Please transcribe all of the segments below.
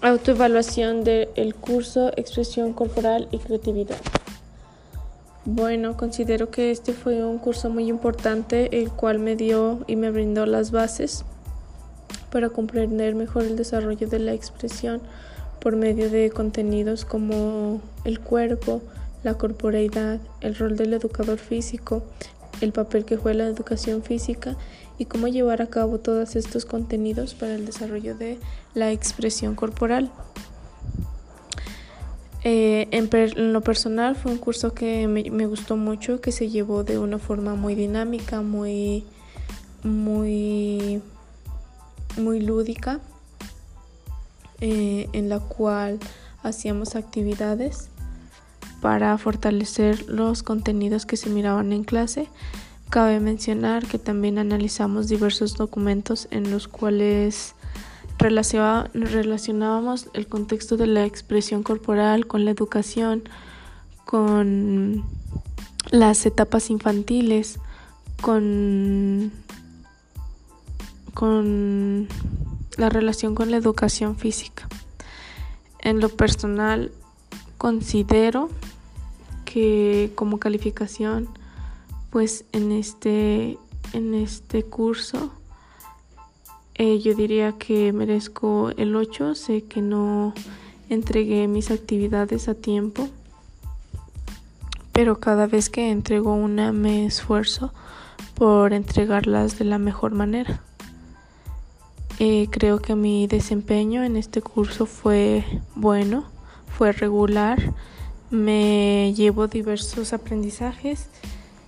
Autoevaluación del curso Expresión Corporal y Creatividad. Bueno, considero que este fue un curso muy importante, el cual me dio y me brindó las bases para comprender mejor el desarrollo de la expresión por medio de contenidos como el cuerpo, la corporeidad, el rol del educador físico, el papel que juega la educación física y cómo llevar a cabo todos estos contenidos para el desarrollo de la expresión corporal. Eh, en, lo personal fue un curso que me, gustó mucho, que se llevó de una forma muy dinámica, muy, muy, muy lúdica, eh, en la cual hacíamos actividades para fortalecer los contenidos que se miraban en clase. Cabe mencionar que también analizamos diversos documentos en los cuales relacionábamos el contexto de la expresión corporal con la educación, con las etapas infantiles, con, la relación con la educación física. En lo personal, considero como calificación pues en este en este curso eh, yo diría que merezco el 8 sé que no entregué mis actividades a tiempo pero cada vez que entrego una me esfuerzo por entregarlas de la mejor manera. Eh, creo que mi desempeño en este curso fue bueno fue regular me llevo diversos aprendizajes,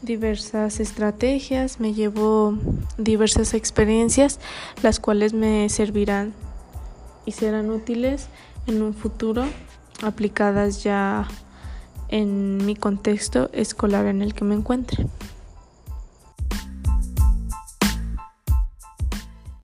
diversas estrategias, me llevo diversas experiencias, las cuales me servirán y serán útiles en un futuro, aplicadas ya en mi contexto escolar en el que me encuentre.